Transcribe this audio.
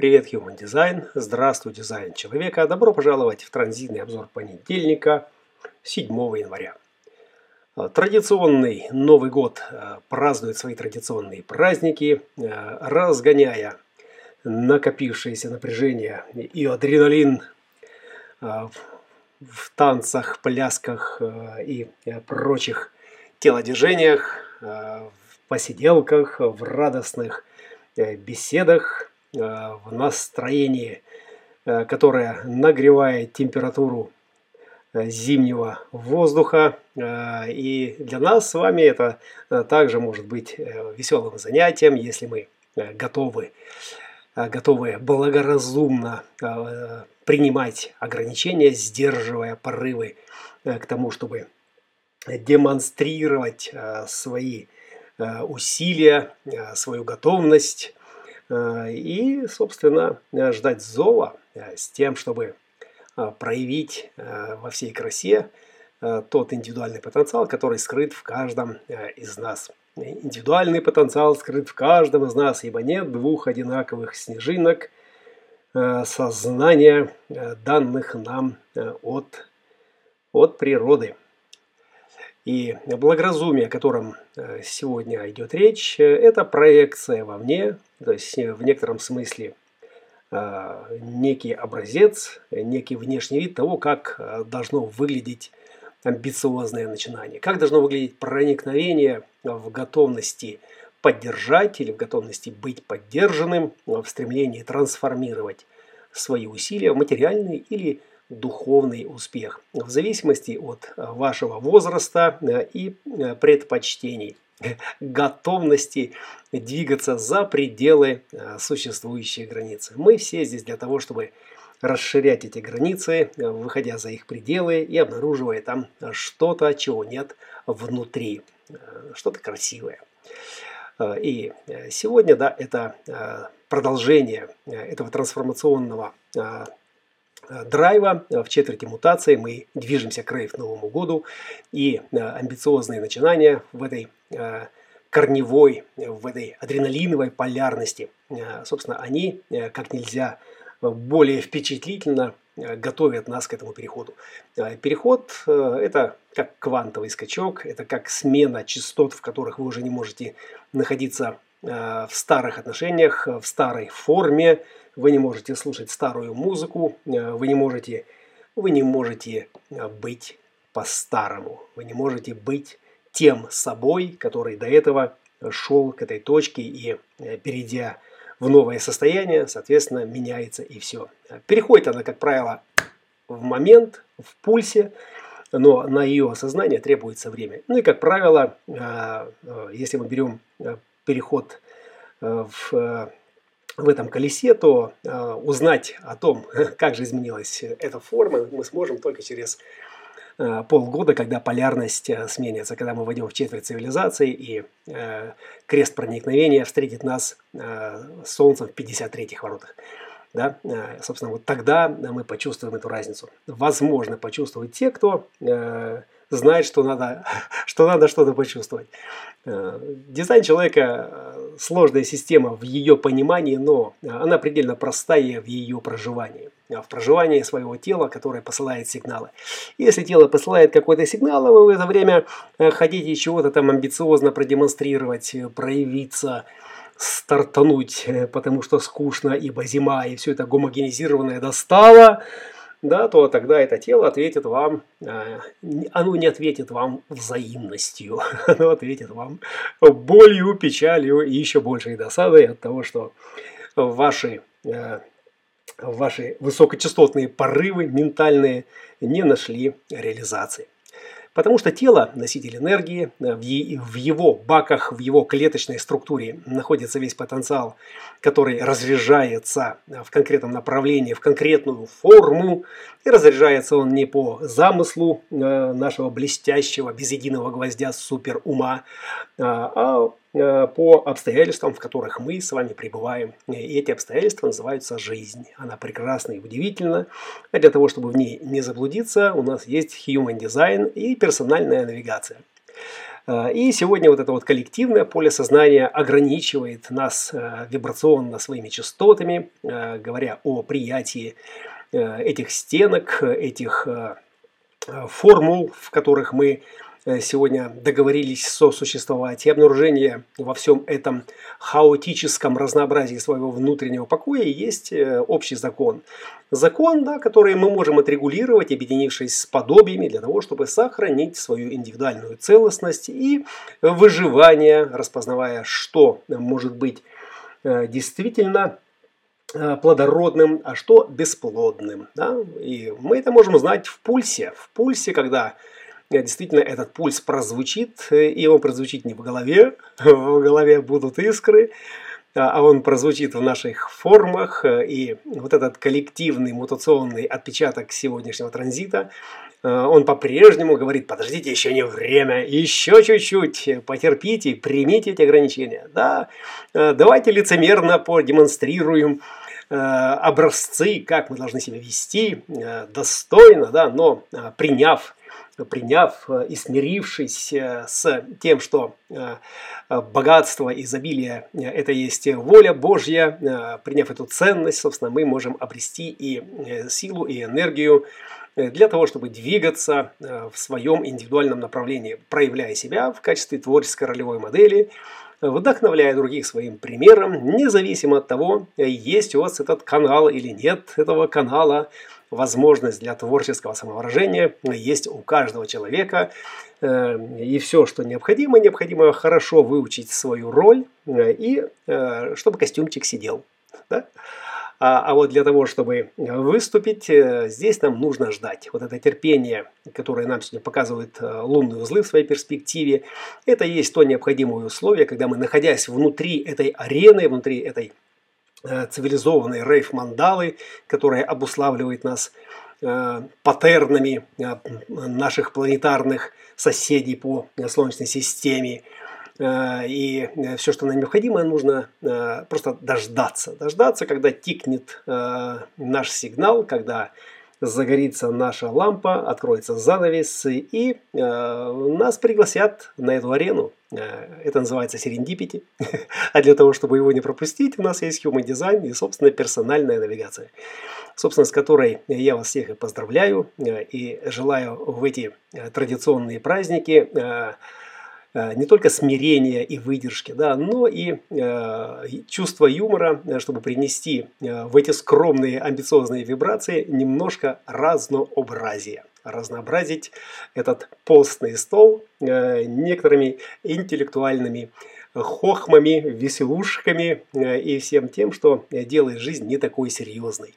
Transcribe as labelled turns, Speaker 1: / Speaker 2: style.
Speaker 1: Привет, Human Design. Здравствуй, дизайн человека. Добро пожаловать в транзитный обзор понедельника, 7 января. Традиционный Новый год э, празднует свои традиционные праздники, э, разгоняя накопившееся напряжение и адреналин э, в танцах, плясках и прочих телодвижениях, в посиделках, в радостных беседах, Э, в настроении, э, которое нагревает температуру э, зимнего воздуха. И для нас с вами это также может быть веселым занятием, если мы готовы, готовы благоразумно принимать ограничения, сдерживая порывы к тому, чтобы демонстрировать свои усилия, свою готовность Э, и, собственно, э, ждать зова э, с тем, чтобы проявить во всей красе тот индивидуальный потенциал, который скрыт в каждом из нас. Индивидуальный потенциал скрыт в каждом из нас, ибо нет двух одинаковых снежинок сознания, данных нам от, от природы. И благоразумие, о котором э, сегодня идет речь, э, это проекция вовне, то есть э, в некотором смысле некий образец, некий внешний вид того, как должно выглядеть амбициозное начинание, как должно выглядеть проникновение в готовности поддержать или в готовности быть поддержанным, в стремлении трансформировать свои усилия в материальные или духовный успех в зависимости от э, вашего возраста э, и э, предпочтений, готовности двигаться за пределы существующей границы. Мы все здесь для того, чтобы расширять эти границы, выходя за их пределы и обнаруживая там что-то, чего нет внутри, что-то красивое. И сегодня, да, это продолжение этого трансформационного драйва, э, в четверти мутации мы движемся к рейв Новому году, и э, амбициозные начинания в этой корневой, в этой адреналиновой полярности, собственно, они как нельзя более впечатлительно готовят нас к этому переходу. Переход – это как квантовый скачок, это как смена частот, в которых вы уже не можете находиться в старых отношениях, в старой форме, вы не можете слушать старую музыку, э, вы не можете, вы не можете э, быть по-старому, вы не можете быть тем собой, который до этого шел к этой точке и, э, перейдя в новое состояние, соответственно, меняется и все. Переходит она, как правило, в момент, в пульсе, но на ее осознание требуется время. Ну и, как правило, если мы берем переход в в этом колесе, то э, узнать о том, как же изменилась эта форма, мы сможем только через э, полгода, когда полярность э, сменится, когда мы войдем в четверть цивилизации и э, крест проникновения встретит нас э, Солнцем в 53-х воротах. Да? Э, собственно, вот тогда мы почувствуем эту разницу. Возможно, почувствовать те, кто э, знает, что надо, что надо что-то почувствовать. Э, дизайн человека э, – сложная система в ее понимании, но она предельно простая в ее проживании. В проживании своего тела, которое посылает сигналы. Если тело посылает какой-то сигнал, вы в это время э, хотите чего-то там амбициозно продемонстрировать, проявиться, стартануть, потому что скучно, ибо зима, и все это гомогенизированное достало – да, то тогда это тело ответит вам, э, оно не ответит вам взаимностью, оно ответит вам болью, печалью и еще большей досадой от того, что ваши, э, ваши высокочастотные порывы ментальные не нашли реализации. Потому что тело, носитель энергии, э, в его баках, в его клеточной структуре находится весь потенциал, который разряжается э, в конкретном направлении, в конкретную форму. И разряжается он не по замыслу э, нашего блестящего, без единого гвоздя супер ума, а по обстоятельствам, в которых мы с вами пребываем. И эти обстоятельства называются жизнь. Она прекрасна и удивительна. А для того, чтобы в ней не заблудиться, у нас есть Human Design и персональная навигация. И сегодня вот это вот коллективное поле сознания ограничивает нас вибрационно своими частотами, говоря о приятии этих стенок, этих формул, в которых мы Э, сегодня договорились сосуществовать, и обнаружение во всем этом хаотическом разнообразии своего внутреннего покоя есть э, общий закон. Закон, да, который мы можем отрегулировать, объединившись с подобиями для того, чтобы сохранить свою индивидуальную целостность и выживание, распознавая, что может быть э, действительно плодородным, а что бесплодным. Да? И мы это можем узнать в пульсе. В пульсе, когда действительно этот пульс прозвучит, и он прозвучит не в голове, в голове будут искры, а он прозвучит в наших формах, и вот этот коллективный мутационный отпечаток сегодняшнего транзита, он по-прежнему говорит, подождите, еще не время, еще чуть-чуть, потерпите, примите эти ограничения. Да, давайте лицемерно продемонстрируем образцы, как мы должны себя вести, достойно, да, но приняв приняв э, и смирившись э, с тем, что э, богатство, изобилие – это есть воля Божья, приняв эту ценность, собственно, мы можем обрести и силу, и энергию для того, чтобы двигаться в своем индивидуальном направлении, проявляя себя в качестве творческой ролевой модели, вдохновляя других своим примером, независимо от того, есть у вас этот канал или нет этого канала, возможность для творческого самовыражения есть у каждого человека. Э, и все, что необходимо, необходимо хорошо выучить свою роль, э, и э, чтобы костюмчик сидел. Да? А, а вот для того, чтобы выступить, здесь нам нужно ждать. Вот это терпение, которое нам сегодня показывают лунные узлы в своей перспективе, это есть то необходимое условие, когда мы, находясь внутри этой арены, внутри этой Э, цивилизованной рейф-мандалы, которая обуславливает нас э, паттернами э, наших планетарных соседей по Солнечной системе. И все, что нам необходимо, нужно просто дождаться. Дождаться, когда тикнет наш сигнал, когда загорится наша лампа, откроется занавес, и нас пригласят на эту арену. Э, это называется серендипити. а для того, чтобы его не пропустить, у нас есть Human Design и, собственно, персональная навигация. Собственно, с которой я вас всех и поздравляю э, и желаю в эти э, традиционные праздники не только смирения и выдержки, да, но и э, чувство юмора, чтобы принести в эти скромные амбициозные вибрации немножко разнообразия разнообразить этот постный стол э, некоторыми интеллектуальными хохмами, веселушками э, и всем тем, что делает жизнь не такой серьезной.